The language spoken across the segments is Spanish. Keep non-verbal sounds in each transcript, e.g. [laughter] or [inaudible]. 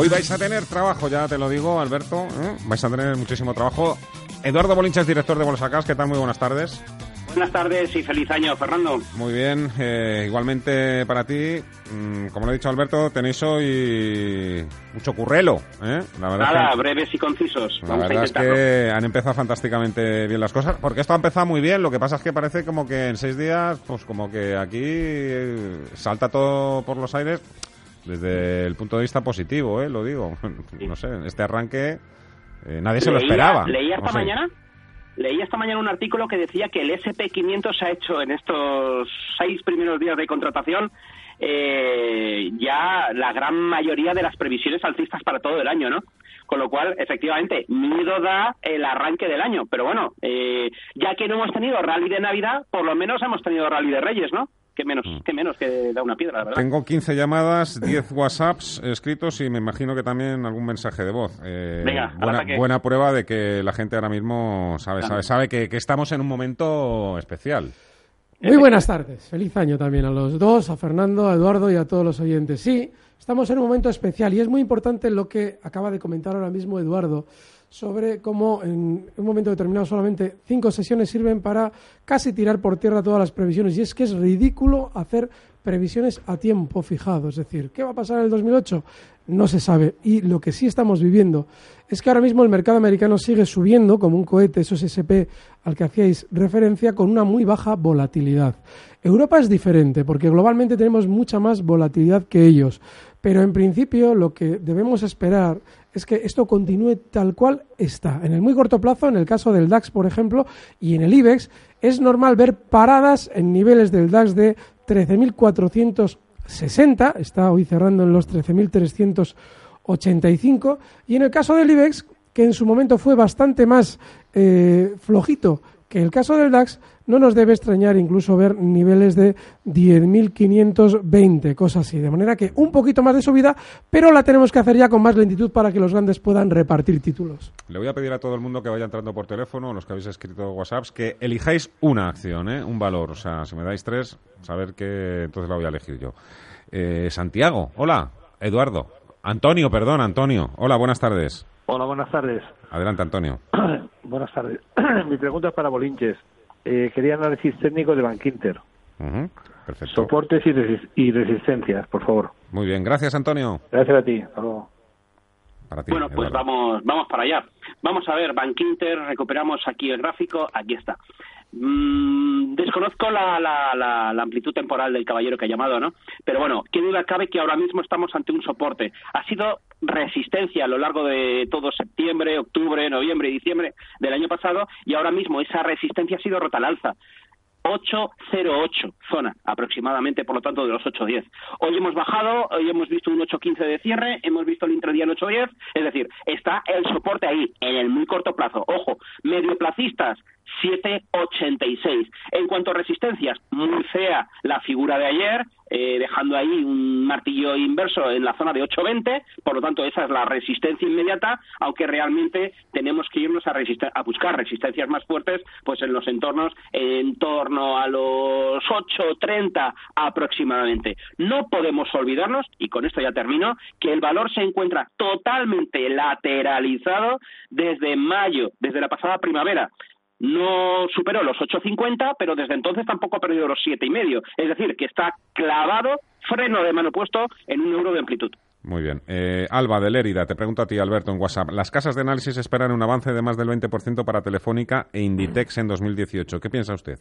Hoy vais a tener trabajo, ya te lo digo, Alberto. ¿eh? Vais a tener muchísimo trabajo. Eduardo Bolinches, director de Bolsacas. ¿Qué tal? Muy buenas tardes. Buenas tardes y feliz año, Fernando. Muy bien. eh, igualmente para ti, mm, como lo ha dicho Alberto, tenéis hoy mucho currelo. ¿eh? La verdad Nada, es que, breves y concisos. la Vamos a verdad es que han empezado fantásticamente bien las cosas. Porque esto ha empezado muy bien. Lo que pasa es que parece como que en seis días, pues como que aquí eh, salta todo por los aires desde el punto de vista positivo, ¿eh? lo digo. No sé, este arranque eh, nadie se lo esperaba. Leía esta mañana. Leí esta mañana un artículo que decía que el SP500 se ha hecho en estos seis primeros días de contratación eh, ya la gran mayoría de las previsiones alcistas para todo el año, ¿no? Con lo cual, efectivamente, miedo da el arranque del año. Pero bueno, eh, ya que no hemos tenido rally de Navidad, por lo menos hemos tenido rally de Reyes, ¿no? Que menos, que menos que da una piedra, la verdad. Mm. Tengo 15 llamadas, 10 WhatsApps escritos y me imagino que también algún mensaje de voz. Eh, Venga, buena, buena prueba de que la gente ahora mismo sabe, sabe, sabe que, que estamos en un momento especial. Muy buenas tardes. Feliz año también a los dos, a Fernando, a Eduardo y a todos los oyentes. Sí, estamos en un momento especial y es muy importante lo que acaba de comentar ahora mismo Eduardo sobre cómo en un momento determinado solamente cinco sesiones sirven para casi tirar por tierra todas las previsiones. Y es que es ridículo hacer previsiones a tiempo fijado. Es decir, ¿qué va a pasar en el 2008? No se sabe. Y lo que sí estamos viviendo es que ahora mismo el mercado americano sigue subiendo como un cohete, esos SP al que hacíais referencia, con una muy baja volatilidad. Europa es diferente porque globalmente tenemos mucha más volatilidad que ellos. Pero en principio lo que debemos esperar es que esto continúe tal cual está. En el muy corto plazo, en el caso del DAX, por ejemplo, y en el IBEX, es normal ver paradas en niveles del DAX de 13.460, está hoy cerrando en los 13.385, y en el caso del IBEX, que en su momento fue bastante más eh, flojito que el caso del DAX, no nos debe extrañar incluso ver niveles de 10.520, cosas así. De manera que un poquito más de subida, pero la tenemos que hacer ya con más lentitud para que los grandes puedan repartir títulos. Le voy a pedir a todo el mundo que vaya entrando por teléfono, los que habéis escrito WhatsApps, que elijáis una acción, ¿eh? un valor. O sea, si me dais tres, saber que entonces la voy a elegir yo. Eh, Santiago, hola. Eduardo. Antonio, perdón, Antonio. Hola, buenas tardes. Hola, buenas tardes. Adelante, Antonio. [coughs] buenas tardes. [coughs] Mi pregunta es para Bolinches. Eh, quería análisis técnico de Bankinter. Ujú, Perfecto. Soportes y, resis- y resistencias, por favor. Muy bien, gracias, Antonio. Gracias a ti. Hasta luego. Para ti, Bueno, pues Eduardo. vamos, vamos para allá. Vamos a ver, Bankinter, recuperamos aquí el gráfico, aquí está. Mm, desconozco la, la, la, la amplitud temporal del caballero que ha llamado, ¿no? Pero bueno, qué duda cabe que ahora mismo estamos ante un soporte. Ha sido resistencia a lo largo de todo septiembre, octubre, noviembre y diciembre del año pasado y ahora mismo esa resistencia ha sido rota al alza. 808 zona aproximadamente, por lo tanto, de los 810. Hoy hemos bajado, hoy hemos visto un 815 de cierre, hemos visto el intradía en 810, es decir, está el soporte ahí, en el muy corto plazo. Ojo, medioplacistas, 786. En cuanto a resistencias, muy fea la figura de ayer, eh, dejando ahí un martillo inverso en la zona de 820, por lo tanto esa es la resistencia inmediata, aunque realmente tenemos que irnos a, a buscar resistencias más fuertes, pues en los entornos en torno a los 830 aproximadamente. No podemos olvidarnos, y con esto ya termino, que el valor se encuentra totalmente lateralizado desde mayo, desde la pasada primavera no superó los 8.50, pero desde entonces tampoco ha perdido los siete y medio. Es decir, que está clavado, freno de mano puesto en un euro de amplitud. Muy bien. Eh, Alba de Lérida, te pregunto a ti, Alberto, en WhatsApp. Las casas de análisis esperan un avance de más del 20% para Telefónica e Inditex en 2018. ¿Qué piensa usted?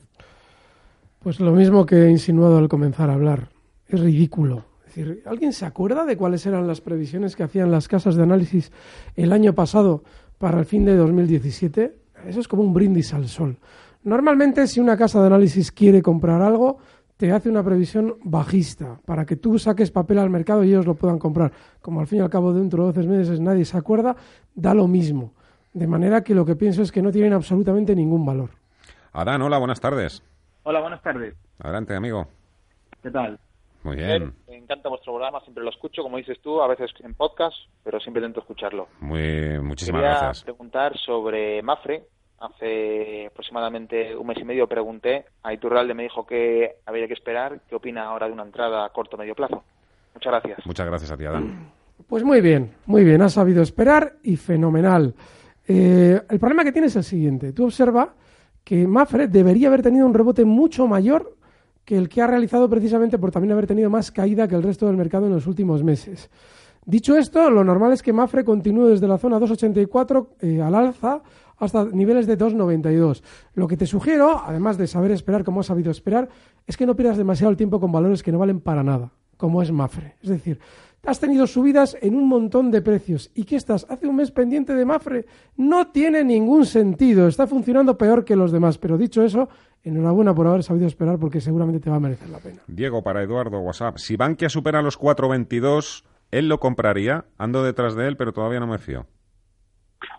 Pues lo mismo que he insinuado al comenzar a hablar. Es ridículo. Es decir, ¿alguien se acuerda de cuáles eran las previsiones que hacían las casas de análisis el año pasado para el fin de 2017? Eso es como un brindis al sol. Normalmente, si una casa de análisis quiere comprar algo, te hace una previsión bajista para que tú saques papel al mercado y ellos lo puedan comprar. Como al fin y al cabo dentro de 12 meses nadie se acuerda, da lo mismo. De manera que lo que pienso es que no tienen absolutamente ningún valor. Adán, hola, buenas tardes. Hola, buenas tardes. Adelante, amigo. ¿Qué tal? Muy bien. Me encanta vuestro programa, siempre lo escucho, como dices tú, a veces en podcast, pero siempre intento escucharlo. Muy, muchísimas Quería gracias. preguntar sobre Mafre. Hace aproximadamente un mes y medio pregunté, a Iturralde me dijo que habría que esperar. ¿Qué opina ahora de una entrada a corto o medio plazo? Muchas gracias. Muchas gracias a ti, Adán. Pues muy bien, muy bien, has sabido esperar y fenomenal. Eh, el problema que tienes es el siguiente. Tú observa que Mafre debería haber tenido un rebote mucho mayor que el que ha realizado precisamente por también haber tenido más caída que el resto del mercado en los últimos meses. Dicho esto, lo normal es que Mafre continúe desde la zona 2,84 eh, al alza hasta niveles de 2,92. Lo que te sugiero, además de saber esperar como has sabido esperar, es que no pierdas demasiado el tiempo con valores que no valen para nada, como es Mafre. Es decir, has tenido subidas en un montón de precios y que estás hace un mes pendiente de Mafre no tiene ningún sentido, está funcionando peor que los demás. Pero dicho eso, enhorabuena por haber sabido esperar porque seguramente te va a merecer la pena. Diego, para Eduardo, WhatsApp. Si Bankia supera los 4.22, ¿él lo compraría? Ando detrás de él, pero todavía no me fío.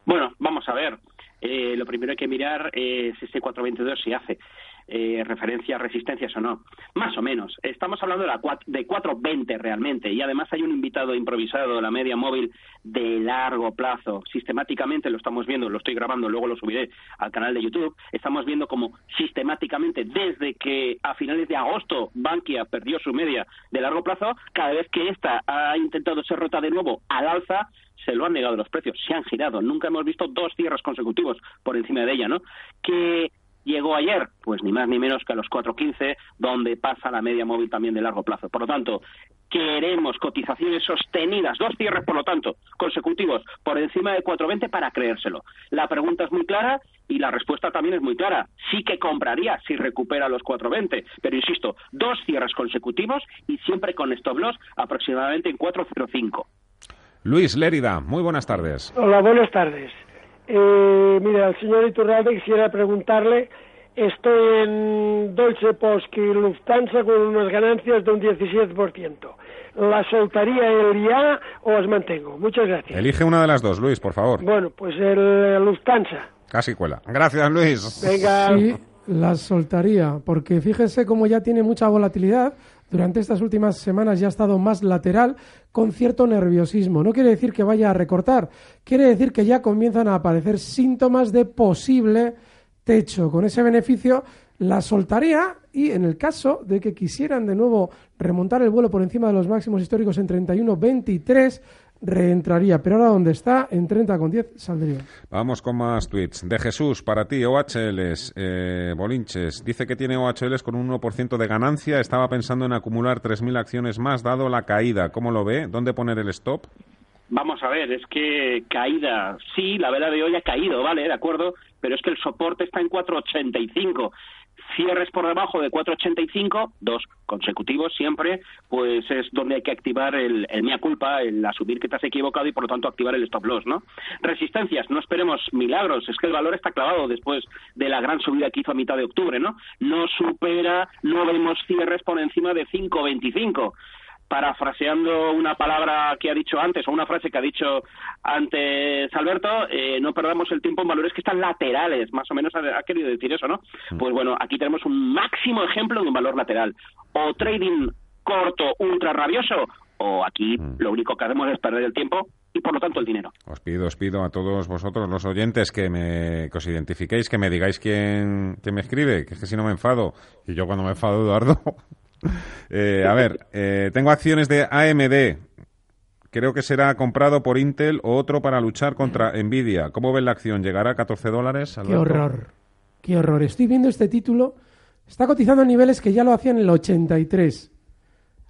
Bueno, vamos a ver. Eh, lo primero hay que mirar es ese 422 si hace eh, referencia resistencias o no. Más o menos. Estamos hablando de, de 420 realmente. Y además hay un invitado improvisado de la media móvil de largo plazo. Sistemáticamente lo estamos viendo, lo estoy grabando, luego lo subiré al canal de YouTube. Estamos viendo como sistemáticamente desde que a finales de agosto Bankia perdió su media de largo plazo, cada vez que esta ha intentado ser rota de nuevo al alza, se lo han negado los precios, se han girado. Nunca hemos visto dos cierres consecutivos por encima de ella, ¿no? Que llegó ayer, pues ni más ni menos que a los 4.15, donde pasa la media móvil también de largo plazo. Por lo tanto, queremos cotizaciones sostenidas, dos cierres, por lo tanto, consecutivos por encima de 4.20 para creérselo. La pregunta es muy clara y la respuesta también es muy clara. Sí que compraría si recupera los 4.20, pero insisto, dos cierres consecutivos y siempre con stop loss aproximadamente en 4.05. Luis Lérida, muy buenas tardes. Hola, buenas tardes. Eh, mira, al señor Iturralde quisiera preguntarle, estoy en Deutsche Post y Lufthansa con unas ganancias de un 17%. ¿La soltaría el ya o os mantengo? Muchas gracias. Elige una de las dos, Luis, por favor. Bueno, pues el eh, Lufthansa. Casi cuela. Gracias, Luis. Venga. Sí, las soltaría, porque fíjese cómo ya tiene mucha volatilidad. Durante estas últimas semanas ya ha estado más lateral con cierto nerviosismo. No quiere decir que vaya a recortar, quiere decir que ya comienzan a aparecer síntomas de posible techo. Con ese beneficio la soltaría y en el caso de que quisieran de nuevo remontar el vuelo por encima de los máximos históricos en 31.23, reentraría. Pero ahora donde está, en 30.10, saldría. Vamos con más tweets. De Jesús, para ti, OHLs, eh, Bolinches, dice que tiene OHLs con un 1% de ganancia. Estaba pensando en acumular 3.000 acciones más, dado la caída. ¿Cómo lo ve? ¿Dónde poner el stop? Vamos a ver, es que caída, sí, la vela de hoy ha caído, ¿vale? De acuerdo, pero es que el soporte está en 4.85. Cierres por debajo de 4.85, dos consecutivos siempre, pues es donde hay que activar el, el mea culpa, el asumir que te has equivocado y por lo tanto activar el stop loss, ¿no? Resistencias, no esperemos milagros, es que el valor está clavado después de la gran subida que hizo a mitad de octubre, ¿no? No supera, no vemos cierres por encima de 5.25 parafraseando una palabra que ha dicho antes o una frase que ha dicho antes Alberto, eh, no perdamos el tiempo en valores que están laterales, más o menos ha, ha querido decir eso, ¿no? Pues bueno, aquí tenemos un máximo ejemplo de un valor lateral. O trading corto, ultra rabioso, o aquí lo único que hacemos es perder el tiempo y por lo tanto el dinero. Os pido, os pido a todos vosotros, los oyentes, que, me, que os identifiquéis, que me digáis quién, quién me escribe, que es que si no me enfado, y yo cuando me enfado, Eduardo... Eh, a ver, eh, tengo acciones de AMD. Creo que será comprado por Intel o otro para luchar contra Nvidia. ¿Cómo ven la acción? ¿Llegará a 14 dólares? Qué horror, qué horror. Estoy viendo este título, está cotizando a niveles que ya lo hacía en el 83.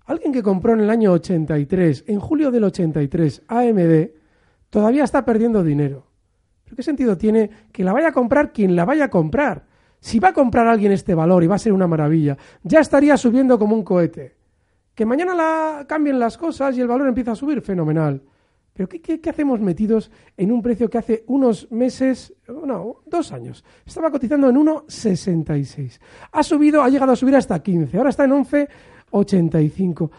Alguien que compró en el año 83, en julio del 83, AMD, todavía está perdiendo dinero. ¿Pero qué sentido tiene que la vaya a comprar quien la vaya a comprar? Si va a comprar alguien este valor y va a ser una maravilla, ya estaría subiendo como un cohete. Que mañana la cambien las cosas y el valor empieza a subir, fenomenal. Pero ¿qué, hacemos metidos en un precio que hace unos meses, no, dos años, estaba cotizando en 1,66. Ha subido, ha llegado a subir hasta 15, ahora está en 11,85.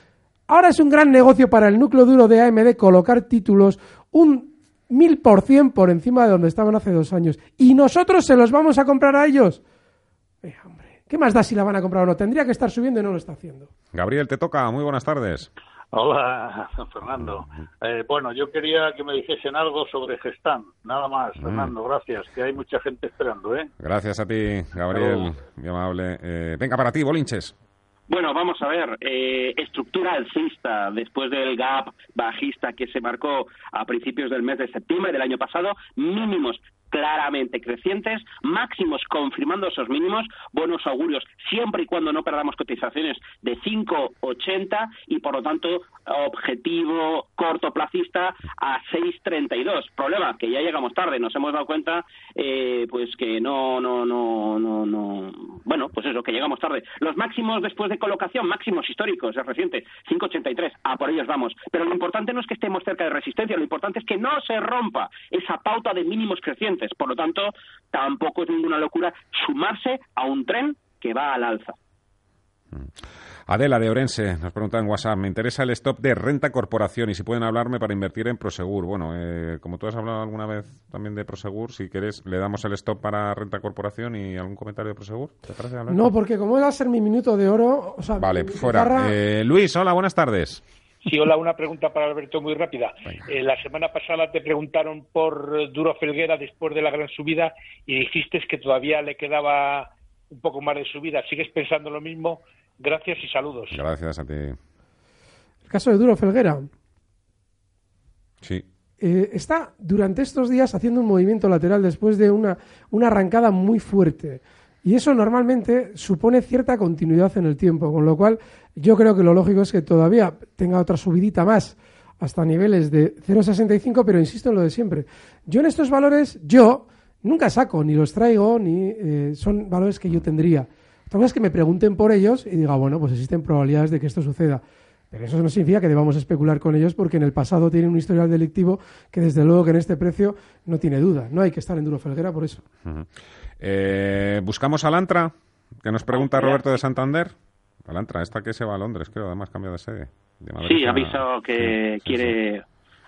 Ahora es un gran negocio para el núcleo duro de AMD colocar títulos un mil por cien por encima de donde estaban hace dos años. Y nosotros se los vamos a comprar a ellos. Eh, hombre, ¿qué más da si la van a comprar o no? Tendría que estar subiendo y no lo está haciendo. Gabriel, te toca. Muy buenas tardes. Hola, [laughs] Fernando. Eh, bueno, yo quería que me dijesen algo sobre Gestán. Nada más, Fernando, gracias, que hay mucha gente esperando, ¿eh? Gracias a ti, Gabriel. Muy amable. Eh, venga, para ti, Bolinches. Bueno, vamos a ver, eh, estructura alcista después del gap bajista que se marcó a principios del mes de septiembre del año pasado, mínimos claramente crecientes, máximos confirmando esos mínimos, buenos augurios siempre y cuando no perdamos cotizaciones de 5,80 y por lo tanto objetivo cortoplacista a 6,32. Problema que ya llegamos tarde, nos hemos dado cuenta eh, pues que no, no, no, no, no, bueno, pues eso, que llegamos tarde. Los máximos después de colocación, máximos históricos, es reciente, 5,83, a por ellos vamos. Pero lo importante no es que estemos cerca de resistencia, lo importante es que no se rompa esa pauta de mínimos crecientes. Por lo tanto, tampoco es ninguna locura sumarse a un tren que va al alza. Adela de Orense nos pregunta en WhatsApp, me interesa el stop de renta corporación y si pueden hablarme para invertir en Prosegur. Bueno, eh, como tú has hablado alguna vez también de Prosegur, si quieres le damos el stop para renta corporación y algún comentario de Prosegur. ¿Te parece? No, porque como va a ser mi minuto de oro... O sea, Vale, mi fuera. guitarra- Eh, Luis, hola, buenas tardes. Sí, hola, una pregunta para Alberto muy rápida. Eh, la semana pasada te preguntaron por Duro Felguera después de la gran subida y dijiste que todavía le quedaba un poco más de subida. ¿Sigues pensando lo mismo? Gracias y saludos. Gracias a ti. El caso de Duro Felguera. Sí. eh, está durante estos días haciendo un movimiento lateral después de una, una arrancada muy fuerte. Y eso normalmente supone cierta continuidad en el tiempo, con lo cual yo creo que lo lógico es que todavía tenga otra subidita más hasta niveles de 0,65, pero insisto en lo de siempre. Yo en estos valores, yo nunca saco, ni los traigo, ni eh, son valores que yo tendría. Otra cosa es que me pregunten por ellos y diga, bueno, pues existen probabilidades de que esto suceda. Pero eso no significa que debamos especular con ellos porque en el pasado tienen un historial delictivo que desde luego que en este precio no tiene duda. No hay que estar en duro felguera por eso. Eh, Buscamos a Lantra, que nos pregunta Roberto de Santander. Alantra, esta que se va a Londres, creo, además cambia de sede. De Sí, ha avisado que sí, sí, quiere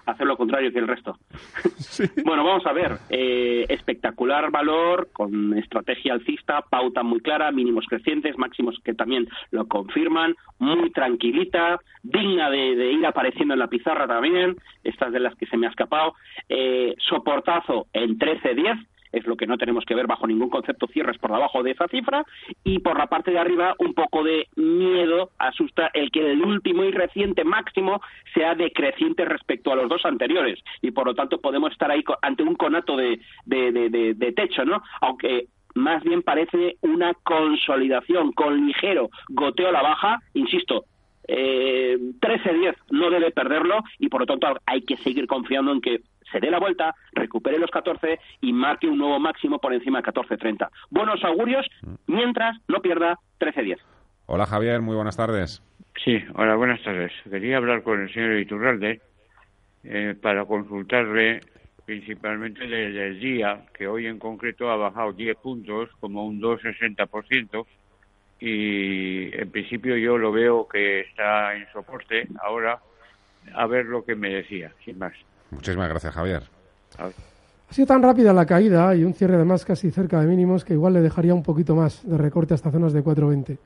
hacer lo contrario que el resto. [laughs] [laughs] Bueno, vamos a ver. Eh, espectacular valor, con estrategia alcista, pauta muy clara, mínimos crecientes, máximos que también lo confirman, muy tranquilita, digna de, de ir apareciendo en la pizarra también, estas de las que se me ha escapado. Eh, soportazo en 13.10, es lo que no tenemos que ver bajo ningún concepto cierres por debajo de esa cifra y por la parte de arriba un poco de miedo asusta el que el último y reciente máximo sea decreciente respecto a los dos anteriores y por lo tanto podemos estar ahí ante un conato de, de, de- de- de techo no aunque más bien parece una consolidación con ligero goteo a la baja insisto eh, 13-10 no debe perderlo y por lo tanto hay que seguir confiando en que se dé la vuelta, recupere los 14 y marque un nuevo máximo por encima de 14-30. Buenos augurios mientras no pierda 13-10. Hola Javier, muy buenas tardes. Sí, hola, buenas tardes. Quería hablar con el señor Iturralde eh, para consultarle principalmente del, del día, que hoy en concreto ha bajado 10 puntos, como un 2,60%, y en principio yo lo veo que está en soporte ahora, a ver lo que me decía, sin más. Muchísimas gracias, Javier. Ha sido tan rápida la caída y un cierre además casi cerca de mínimos que igual le dejaría un poquito más de recorte hasta zonas de 4,20.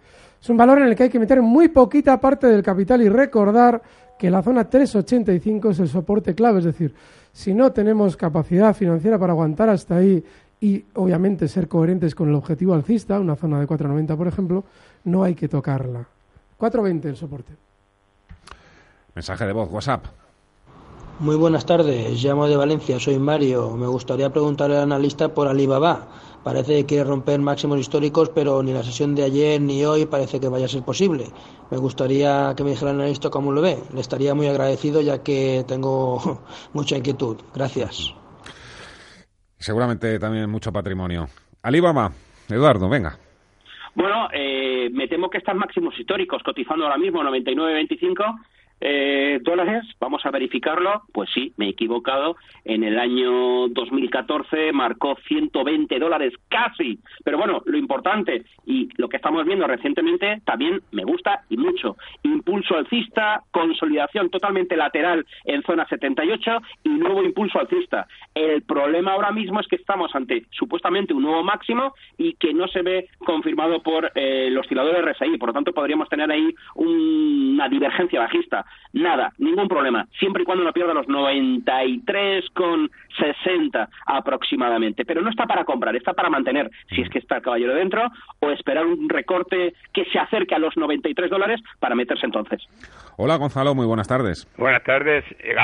Es un valor en el que hay que meter muy poquita parte del capital y recordar que la zona 3,85 es el soporte clave, es decir, si no tenemos capacidad financiera para aguantar hasta ahí y obviamente ser coherentes con el objetivo alcista, una zona de 4,90 por ejemplo, no hay que tocarla. 4,20 el soporte. Mensaje de voz, WhatsApp. Muy buenas tardes, llamo de Valencia, soy Mario. Me gustaría preguntarle al analista por Alibaba. Parece que quiere romper máximos históricos, pero ni la sesión de ayer ni hoy parece que vaya a ser posible. Me gustaría que me dijera el analista cómo lo ve. Le estaría muy agradecido ya que tengo [laughs] mucha inquietud. Gracias. Seguramente también mucho patrimonio. Alibaba, Eduardo, venga. Bueno, eh, me temo que están máximos históricos, cotizando ahora mismo 99.25 eh, dólares. Vamos a verificarlo. Pues sí, me he equivocado. En el año 2014 marcó 120 dólares casi. Pero bueno, lo importante y lo que estamos viendo recientemente también me gusta y mucho. Impulso alcista, consolidación totalmente lateral en zona 78 y nuevo impulso alcista. El problema ahora mismo es que estamos ante supuestamente un nuevo máximo y que no se ve confirmado por eh, el oscilador RSI. Por lo tanto, podríamos tener ahí una divergencia bajista. Nada, ningún problema, siempre y cuando no pierda los 93,60 aproximadamente. Pero no está para comprar, está para mantener, si es que está el caballero dentro, o esperar un recorte que se acerque a los 93 dólares para meterse entonces. Hola Gonzalo, muy buenas tardes. Buenas tardes. Eh,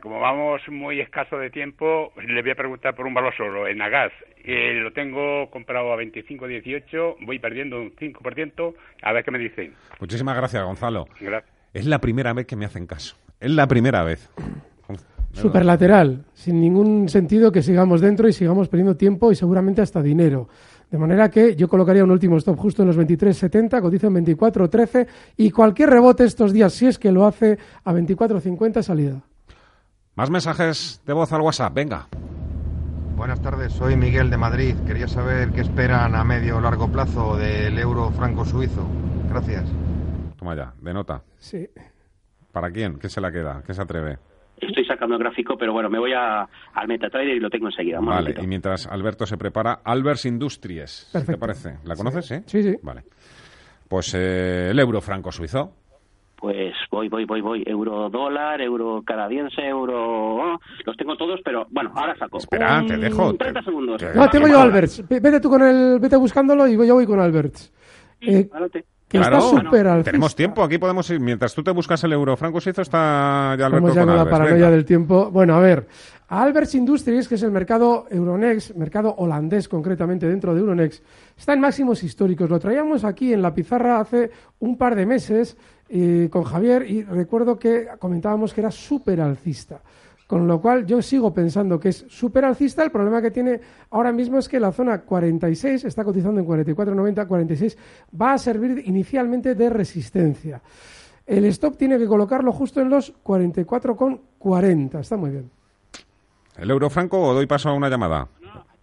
como vamos muy escaso de tiempo, le voy a preguntar por un valor solo, en Agas. Eh, lo tengo comprado a 25.18, voy perdiendo un 5%, a ver qué me dicen. Muchísimas gracias, Gonzalo. Gracias. Es la primera vez que me hacen caso. Es la primera vez. [clears throat] Superlateral, sin ningún sentido que sigamos dentro y sigamos perdiendo tiempo y seguramente hasta dinero. De manera que yo colocaría un último stop justo en los 23.70, cotiza en 24.13 y cualquier rebote estos días, si es que lo hace, a 24.50 salida. Más mensajes de voz al WhatsApp, venga. Buenas tardes, soy Miguel de Madrid. Quería saber qué esperan a medio o largo plazo del euro franco suizo. Gracias. Toma ya, de nota. Sí. ¿Para quién? ¿Qué se la queda? ¿Qué se atreve? Estoy sacando el gráfico, pero bueno, me voy a, al MetaTrader y lo tengo enseguida. un Vale, momentito. y mientras Alberto se prepara, Albers Industries. ¿Qué te Perfecto. parece? ¿La conoces, sí? Sí, sí. Vale. Pues eh, el euro franco suizo. Pues voy, voy, voy, voy. Euro dólar, euro canadiense, euro... oh, los tengo todos, pero bueno, ahora saco. Espera, Un te dejo, 30 segundos. No, tengo yo Alberts. Vete tú con el, vete buscándolo y yo voy con Alberts. Eh, que Claro, está súper alcista. tenemos tiempo, aquí podemos ir. Mientras tú te buscas el euro franco suizo, está ya Alberto Vamos ya con con la Albers. paranoia Venga. del tiempo. Bueno, a ver, Alberts Industries, que es el mercado Euronext, mercado holandés concretamente dentro de Euronext, está en máximos históricos. Lo traíamos aquí en la pizarra hace un par de meses eh, con Javier y recuerdo que comentábamos que era súper alcista. Con lo cual yo sigo pensando que es súper alcista. El problema que tiene ahora mismo es que la zona 46 está cotizando en 44,90, 46 va a servir inicialmente de resistencia. El stop tiene que colocarlo justo en los 44,40. Está muy bien. ¿El euro franco o doy paso a una llamada?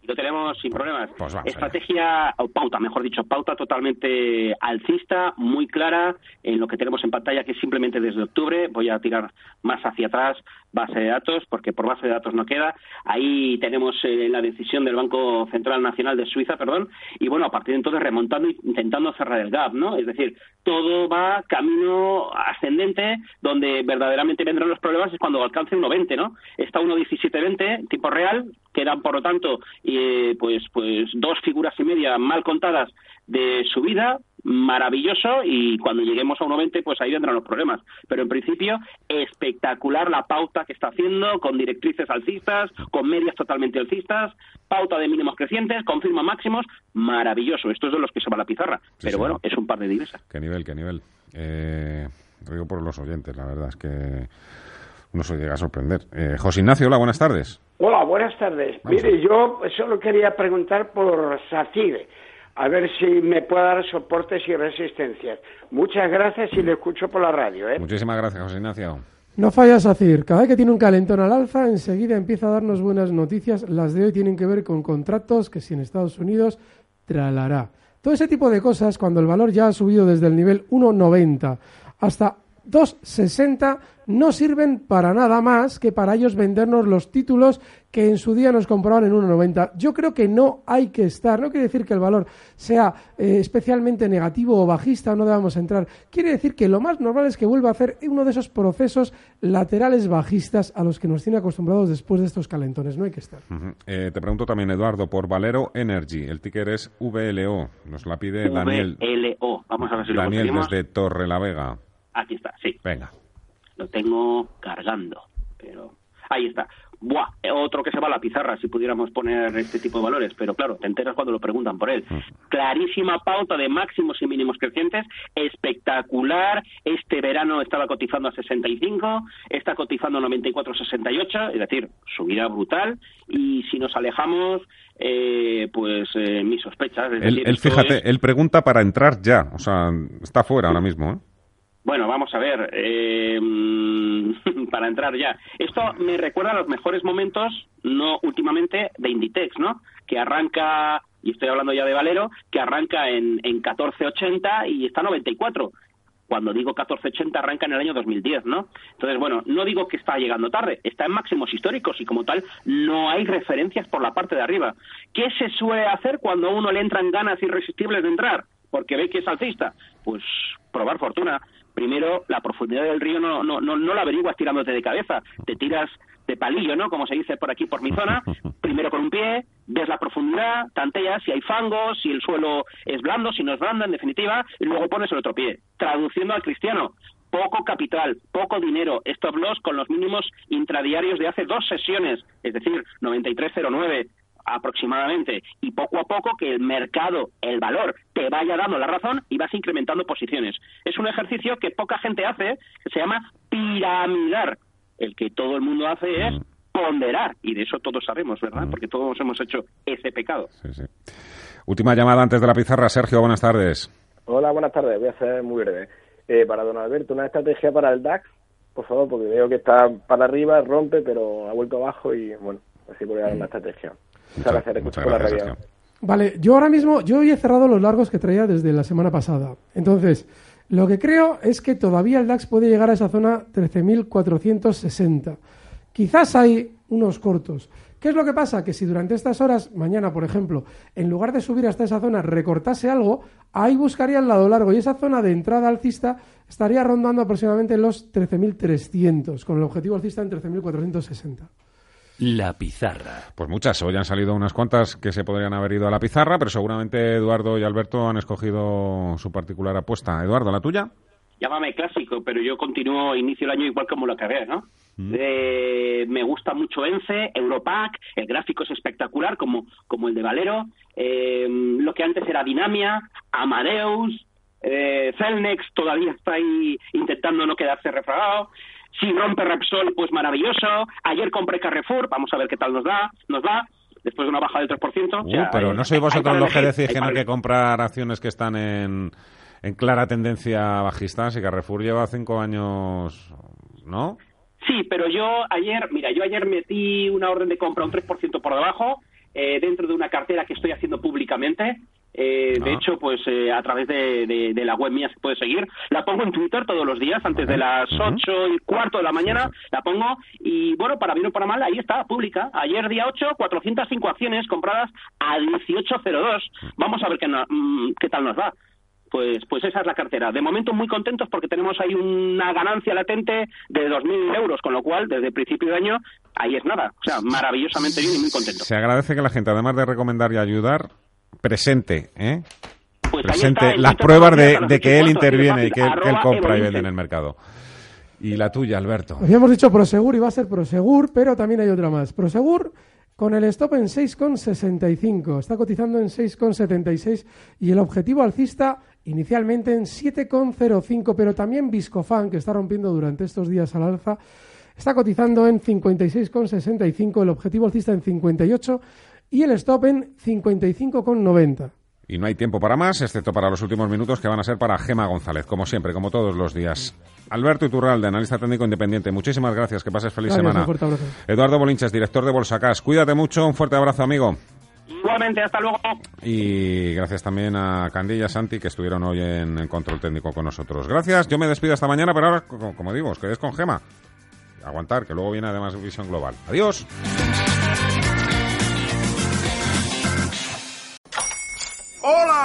Lo tenemos sin problemas. Pues vamos Estrategia, o pauta, mejor dicho, pauta totalmente alcista, muy clara en lo que tenemos en pantalla, que es simplemente desde octubre. Voy a tirar más hacia atrás base de datos, porque por base de datos no queda. Ahí tenemos eh, la decisión del Banco Central Nacional de Suiza, perdón, y bueno, a partir de entonces remontando e intentando cerrar el gap, ¿no? Es decir, todo va camino ascendente, donde verdaderamente vendrán los problemas es cuando alcance 1,20, ¿no? Está 1,1720, tipo real, quedan por lo tanto eh, pues pues dos figuras y media mal contadas de subida maravilloso y cuando lleguemos a 1,20 pues ahí vendrán los problemas pero en principio espectacular la pauta que está haciendo con directrices alcistas con medias totalmente alcistas pauta de mínimos crecientes confirma máximos maravilloso esto es de los que se va a la pizarra Sí, pero sí. bueno es un par de divisas ¿Qué nivel, qué nivel? Eh, digo por los oyentes, la verdad es que uno se llega a sorprender. Eh, José Ignacio, hola, buenas tardes. Hola, buenas tardes. Vamos Mire, yo solo quería preguntar por SACIR, a ver si me puede dar soportes y resistencias. Muchas gracias y le escucho por la radio. ¿eh? Muchísimas gracias, José Ignacio. No fallas a decir, cada vez que tiene un calentón al alza, enseguida empieza a darnos buenas noticias. Las de hoy tienen que ver con contratos que si en Estados Unidos tralará. Todo ese tipo de cosas, cuando el valor ya ha subido desde el nivel 1,90 hasta 2,60, no sirven para nada más que para ellos vendernos los títulos que en su día nos compraban en 1,90. Yo creo que no hay que estar, no quiere decir que el valor sea eh, especialmente negativo o bajista, no debamos entrar. Quiere decir que lo más normal es que vuelva a hacer uno de esos procesos laterales bajistas a los que nos tiene acostumbrados después de estos calentones. No hay que estar. Eh, te pregunto también, Eduardo, por Valero Energy. El ticker es VLO. Nos la pide Daniel. VLO vamos a ver si lo Daniel conseguimos desde Torre la Vega. Aquí está sí Venga. lo tengo cargando pero Ahí está. Buah, otro que se va a la pizarra si pudiéramos poner este tipo de valores, pero claro, te enteras cuando lo preguntan por él. Clarísima pauta de máximos y mínimos crecientes, espectacular. Este verano estaba cotizando a 65, está cotizando a 94,68, es decir, subida brutal. Y si nos alejamos, eh, pues eh, mis sospechas. Es Él, decir, él, esto fíjate, es- él pregunta para entrar ya. O sea, está fuera ahora mismo, ¿eh? Bueno, vamos a ver, eh, [laughs] para entrar ya. Esto me recuerda a los mejores momentos, no últimamente, de Inditex, ¿no? Que arranca, y estoy hablando ya de Valero, que arranca en, en 14.80 y está a 94. Cuando digo 14.80 arranca en el año 2010, ¿no? Entonces, bueno, no digo que está llegando tarde, está en máximos históricos y como tal no hay referencias por la parte de arriba. ¿Qué se suele hacer cuando a uno le entran ganas irresistibles de entrar? Porque ve que es alcista. Pues probar fortuna. Primero, la profundidad del río no, no, no, no la averiguas tirándote de cabeza, te tiras de palillo, ¿no? Como se dice por aquí, por mi zona. [laughs] Primero con un pie, ves la profundidad, tanteas si hay fangos, si el suelo es blando, si no es blando, en definitiva, y luego pones el otro pie. Traduciendo al cristiano, poco capital, poco dinero, stop loss con los mínimos intradiarios de hace dos sesiones, es decir, 93.09 aproximadamente y poco a poco que el mercado, el valor, te vaya dando la razón y vas incrementando posiciones. Es un ejercicio que poca gente hace, que se llama piramidar. El que todo el mundo hace es ponderar y de eso todos sabemos, ¿verdad? Porque todos hemos hecho ese pecado. Última llamada antes de la pizarra. Sergio, buenas tardes. Hola, buenas tardes. Voy a ser muy breve. Eh, para don Alberto, una estrategia para el DAX, por favor, porque veo que está para arriba, rompe, pero ha vuelto abajo y bueno, así podría dar una estrategia. Muchas gracias, te escucho por la radio. Vale, yo ahora mismo, yo hoy he cerrado los largos que traía desde la semana pasada. Entonces, lo que creo es que todavía el DAX puede llegar a esa zona 13.460. Quizás hay unos cortos. ¿Qué es lo que pasa? Que si durante estas horas, mañana por ejemplo, en lugar de subir hasta esa zona recortase algo, ahí buscaría el lado largo y esa zona de entrada alcista estaría rondando aproximadamente los 13.300, con el objetivo alcista en 13.460. La pizarra. Pues muchas, hoy han salido unas cuantas que se podrían haber ido a la pizarra, pero seguramente Eduardo y Alberto han escogido su particular apuesta. Eduardo, ¿la tuya? Llámame clásico, pero yo continúo, inicio el año igual como lo acabé, ¿no? Eh, me gusta mucho ENCE, Europac, el gráfico es espectacular como, como el de Valero, eh, lo que antes era Dinamia, Amadeus, eh, Celnex todavía está ahí intentando no quedarse refragado, si rompe Repsol, pues maravilloso, ayer compré Carrefour, vamos a ver qué tal nos da, nos da, después de una baja del 3%. o Uh, sea, pero hay- no sois vosotros los que decís que no hay que comprar acciones que están en, en clara tendencia bajista. Si Carrefour lleva cinco años, ¿no? Sí, pero yo ayer, mira, yo ayer metí una orden de compra un 3% por debajo eh, dentro de una cartera que estoy haciendo públicamente. Eh, De Ah. hecho, pues eh, a través de, de- de la web mía se puede seguir. La pongo en Twitter todos los días, antes de las ocho y cuarto de la mañana, la pongo. Y bueno, para bien o para mal, ahí está, pública. Ayer, día 8, 405 acciones compradas a 18.02. Vamos a ver qué, na- mm, qué tal nos va. Pues, pues esa es la cartera. De momento muy contentos porque tenemos ahí una ganancia latente de 2.000 euros, con lo cual desde el principio de año ahí es nada. O sea, maravillosamente bien y muy contento. Se agradece que la gente, además de recomendar y ayudar, presente, ¿eh? Pues presente está, las pruebas de, que él interviene y que, él- que él arroba compra y vende en el mercado. Y la tuya, Alberto. Habíamos dicho Prosegur y va a ser Prosegur, pero también hay otra más. Prosegur con el stop en 6,65. Está cotizando en 6,76 y el objetivo alcista inicialmente en 7,05, pero también Viscofan, que está rompiendo durante estos días al alza, está cotizando en 56,65, el objetivo alcista en 58 y el stop en 55,90. Y no hay tiempo para más, excepto para los últimos minutos que van a ser para Gema González, como siempre, como todos los días. Alberto Iturralde, analista técnico independiente, muchísimas gracias, que pases feliz Gracias, semana. un fuerte abrazo. Eduardo Bolinches, director de Bolsacas, cuídate mucho, un fuerte abrazo, amigo. Igualmente, hasta luego. Y gracias también a Candilla Santi, que estuvieron hoy en el control técnico con nosotros. Gracias, yo me despido hasta mañana, pero ahora, co- como digo, os quedéis con Gema. Aguantar, que luego viene además Visión Global. Adiós.